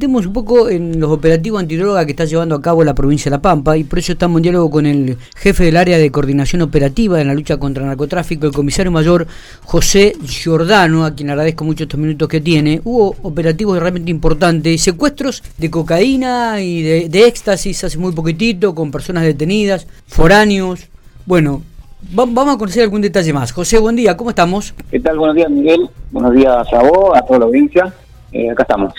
Estemos un poco en los operativos antidroga que está llevando a cabo la provincia de La Pampa y por eso estamos en diálogo con el jefe del área de coordinación operativa en la lucha contra el narcotráfico, el comisario mayor José Giordano, a quien agradezco mucho estos minutos que tiene. Hubo operativos realmente importantes, secuestros de cocaína y de, éxtasis hace muy poquitito, con personas detenidas, foráneos. Bueno, vamos a conocer algún detalle más. José, buen día, ¿cómo estamos? ¿Qué tal? Buenos días, Miguel. Buenos días a vos, a toda la audiencia. Eh, acá estamos.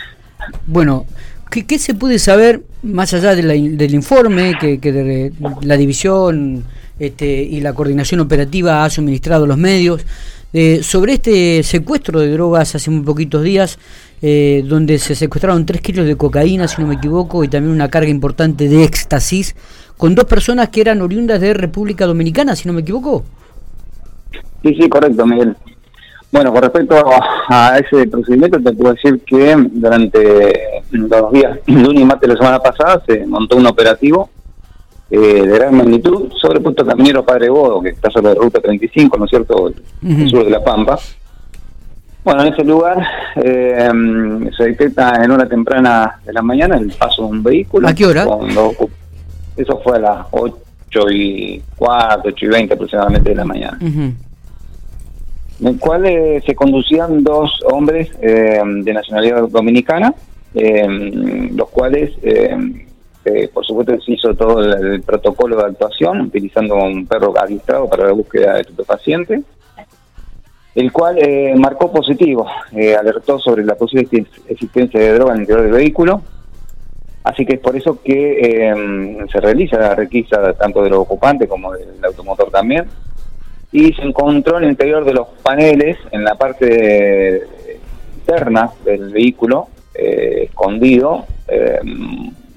Bueno, ¿qué, se puede saber más allá del informe que, que la división este, y la coordinación operativa ha suministrado a los medios eh, sobre este secuestro de drogas hace muy poquitos días, eh, donde se secuestraron 3 kilos de cocaína, si no me equivoco, y también una carga importante de éxtasis, con dos personas que eran oriundas de República Dominicana, si no me equivoco? Sí, sí, correcto, Miguel. Bueno, con respecto a ese procedimiento, te puedo decir que durante los días, lunes y martes de la semana pasada, se montó un operativo eh, de gran magnitud sobre el punto caminero Padre Bodo, que está sobre la ruta 35, ¿no es cierto?, el sur de La Pampa. Bueno, en ese lugar eh, se detecta en hora temprana de la mañana el paso de un vehículo. ¿A qué hora? eso fue a las 8 y 4, 8 y 20 aproximadamente de la mañana en el cual eh, se conducían dos hombres eh, de nacionalidad dominicana, eh, los cuales, por supuesto, se hizo todo el, protocolo de actuación utilizando un perro adiestrado para la búsqueda de paciente, el cual marcó positivo, alertó sobre la posible existencia de droga en el interior del vehículo, Así que es por eso que se realiza la requisa tanto de los ocupantes como del automotor también, y se encontró en el interior de los paneles, en la parte interna del vehículo, eh, escondido, eh,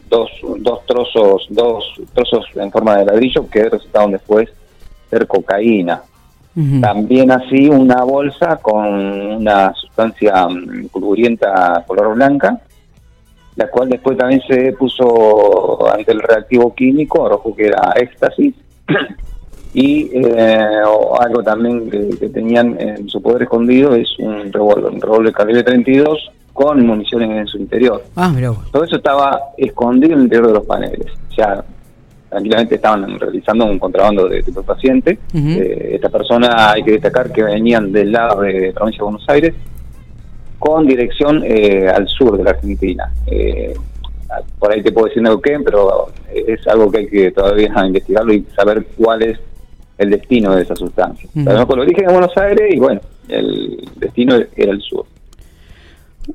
dos, dos trozos dos trozos en forma de ladrillo que resultaron después ser cocaína. También así una bolsa con una sustancia mm, purpurienta color blanca, la cual después también se puso ante el reactivo químico, rojo que era éxtasis, y eh, algo también que, tenían en su poder escondido es un revólver, un revólver calibre 32 con municiones en su interior. Ah, Todo eso estaba escondido en el interior de los paneles. O sea, tranquilamente estaban realizando un contrabando de tipo paciente. Eh, esta persona hay que destacar que venían del lado de provincia de Buenos Aires con dirección eh, al sur de la Argentina. por ahí te puedo decir algo que, pero es algo que hay que todavía investigarlo y saber cuál es el destino de esa sustancia. Uh -huh. lo origen en Buenos Aires y bueno, el destino era el sur.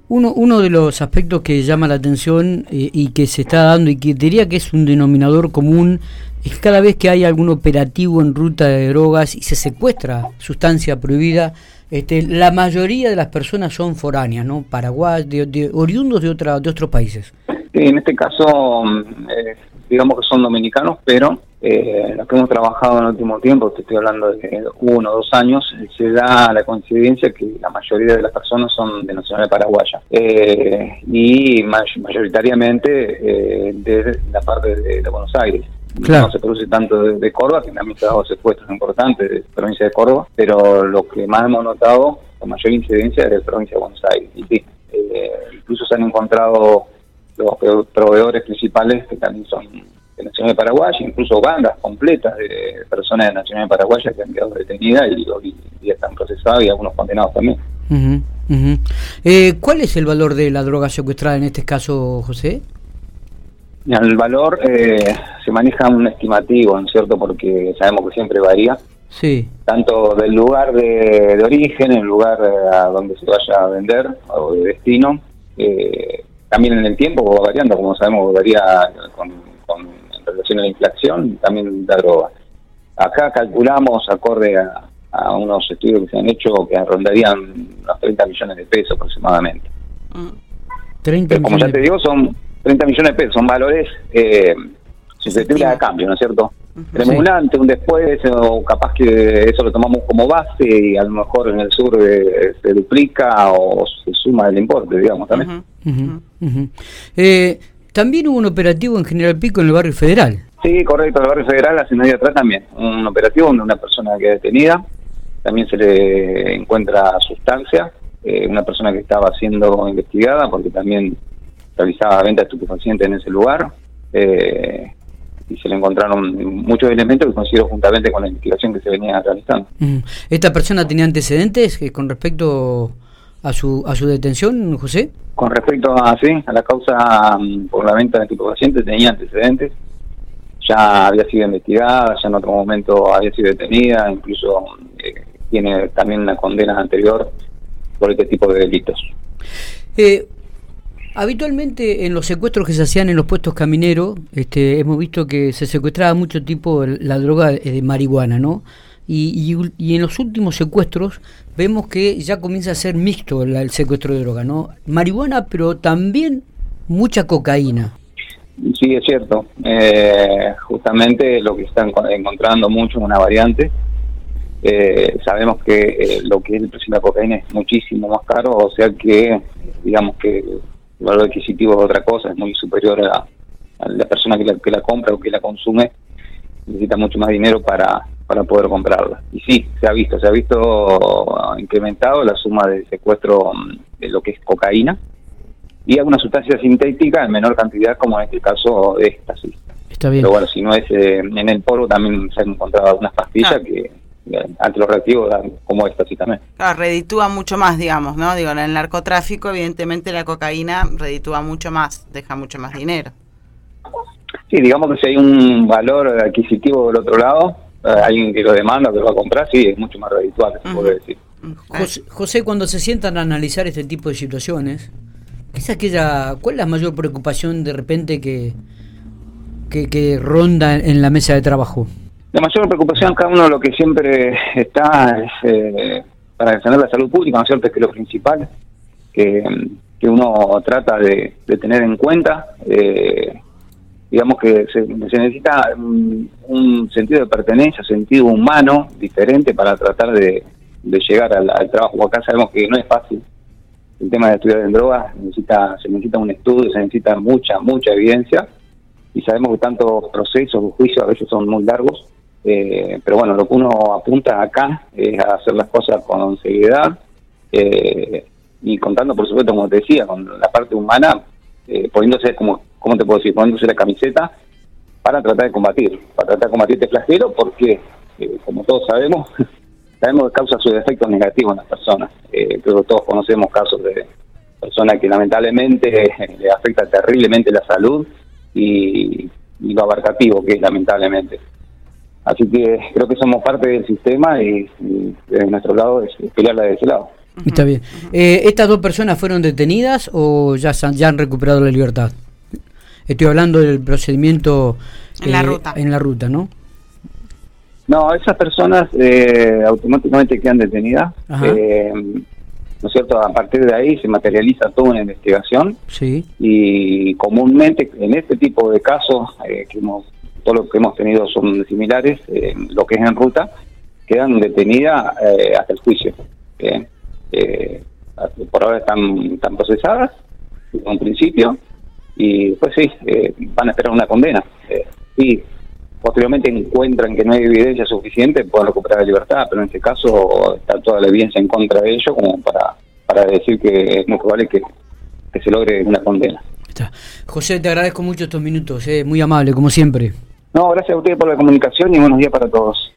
Uno, uno de los aspectos que llama la atención eh, y que se está dando y que diría que es un denominador común es cada vez que hay algún operativo en ruta de drogas y se secuestra sustancia prohibida, este, la mayoría de las personas son foráneas, ¿no? Paraguay, de, oriundos de, otra, de otros países. en este caso, mm, eh, digamos que son dominicanos, pero eh, los que hemos trabajado en el último tiempo, te estoy hablando de uno o dos años, se da la coincidencia que la mayoría de las personas son de nacionalidad paraguaya eh, y mayoritariamente eh, de la parte de, Buenos Aires. No se produce tanto de, Córdoba, que también se ha dado secuestros importantes de la provincia de Córdoba, pero lo que más hemos notado, con mayor incidencia, es de la provincia de Buenos Aires. Y sí, eh, incluso se han encontrado los proveedores principales que también son de Nacional de Paraguay, incluso bandas completas de personas de Nacional de Paraguay que han quedado detenidas y están procesados y algunos condenados también. Eh, ¿Cuál es el valor de la droga secuestrada en este caso, José? El valor eh, se maneja un estimativo, ¿no es cierto? Porque sabemos que siempre varía. Sí. Tanto del lugar de, origen, el lugar eh, a donde se vaya a vender o de destino, también en el tiempo va variando, como sabemos, varía con, en relación a la inflación, también la droga. Acá calculamos, acorde a, unos estudios que se han hecho, que rondarían unos 30 millones de pesos aproximadamente. 30 Pero como ya te digo, son 30 millones de pesos, son valores eh, susceptibles a cambio, ¿no es cierto? Tenemos un antes, un después, o capaz que eso lo tomamos como base y a lo mejor en el sur eh, se duplica o se suma el importe, digamos, también. Eh, también hubo un operativo en General Pico en el barrio federal. Sí, correcto, en el barrio federal, hace medio atrás también. Un operativo donde una persona que detenida, también se le encuentra sustancia, eh, una persona que estaba siendo investigada porque también realizaba venta de estupefacientes en ese lugar. Eh, y se le encontraron muchos elementos que considero juntamente con la investigación que se venía realizando. ¿Esta persona tenía antecedentes con respecto a su a su detención, José? Con respecto a sí, a la causa mm, por la venta de estupefacientes tenía antecedentes. Ya había sido investigada, ya en otro momento había sido detenida, incluso eh, tiene también una condena anterior por este tipo de delitos. Eh, habitualmente en los secuestros que se hacían en los puestos camineros, este, hemos visto que se secuestraba mucho tipo la droga de marihuana, ¿no? Y, y, en los últimos secuestros vemos que ya comienza a ser mixto el, secuestro de droga, ¿no? Marihuana, pero también mucha cocaína. Sí, es cierto. Eh, justamente lo que están encontrando mucho es una variante eh, sabemos que eh, lo que es el precio de la cocaína es muchísimo más caro, o sea que, digamos que el valor adquisitivo es otra cosa, es muy superior a, la persona que la, que la compra o que la consume, necesita mucho más dinero para, para poder comprarla. Y sí, se ha visto, se ha visto incrementado la suma de secuestro mm, de lo que es cocaína y alguna sustancia sintética en menor cantidad, como en este caso de éxtasis. Está bien. Pero bueno, si no es eh, en el polvo, también se han encontrado algunas pastillas ah. que ante los reactivos como esta sí también. Claro, reditúa mucho más, digamos, ¿no? Digo, en el narcotráfico, evidentemente la cocaína reditúa mucho más, deja mucho más dinero. Sí, digamos que si hay un valor adquisitivo del otro lado, eh, alguien que lo demanda, que lo va a comprar, sí, es mucho más redituable, se puede decir. José, cuando se sientan a analizar este tipo de situaciones, ¿qué es aquella, ¿cuál es la mayor preocupación de repente que, que, que ronda en la mesa de trabajo? La mayor preocupación, cada uno lo que siempre está es eh, para defender la salud pública, ¿no es cierto? Es que lo principal que, uno trata de, tener en cuenta, eh, digamos que se, necesita un, sentido de pertenencia, sentido humano diferente para tratar de, llegar al, al, trabajo. Acá sabemos que no es fácil. El tema de estudiar en drogas, necesita, se necesita un estudio, se necesita mucha, mucha evidencia. Y sabemos que tantos procesos, juicios a veces son muy largos. Eh, pero bueno, lo que uno apunta acá es a hacer las cosas con seriedad eh, y contando, por supuesto, como te decía, con la parte humana, eh, poniéndose, como, ¿cómo te puedo decir? Poniéndose la camiseta para tratar de combatir, para tratar de combatir este flagelo, porque, como todos sabemos, sabemos que causa sus efectos negativos en las personas. creo que todos conocemos casos de personas que lamentablemente le afecta terriblemente la salud y, y lo abarcativo que es lamentablemente. Así que creo que somos parte del sistema y, de nuestro lado es pelearla de ese lado. Está bien. Eh, ¿Estas dos personas fueron detenidas o ya, ya han recuperado la libertad? Estoy hablando del procedimiento en, la, eh, ruta. en la ruta, ¿no? No, esas personas eh, automáticamente quedan detenidas. ¿No es cierto? A partir de ahí se materializa toda una investigación. Sí. Y comúnmente en este tipo de casos que hemos todo lo que hemos tenido son similares, eh, lo que es en ruta, quedan detenidas eh, hasta el juicio. Eh, por ahora están, están procesadas, en un principio, y pues sí, van a esperar una condena. si posteriormente encuentran que no hay evidencia suficiente, pueden recuperar la libertad, pero en este caso está toda la evidencia en contra de ellos como para, para decir que es muy probable que, que se logre una condena. José, te agradezco mucho estos minutos, muy amable, como siempre. No, gracias a ustedes por la comunicación y buenos días para todos.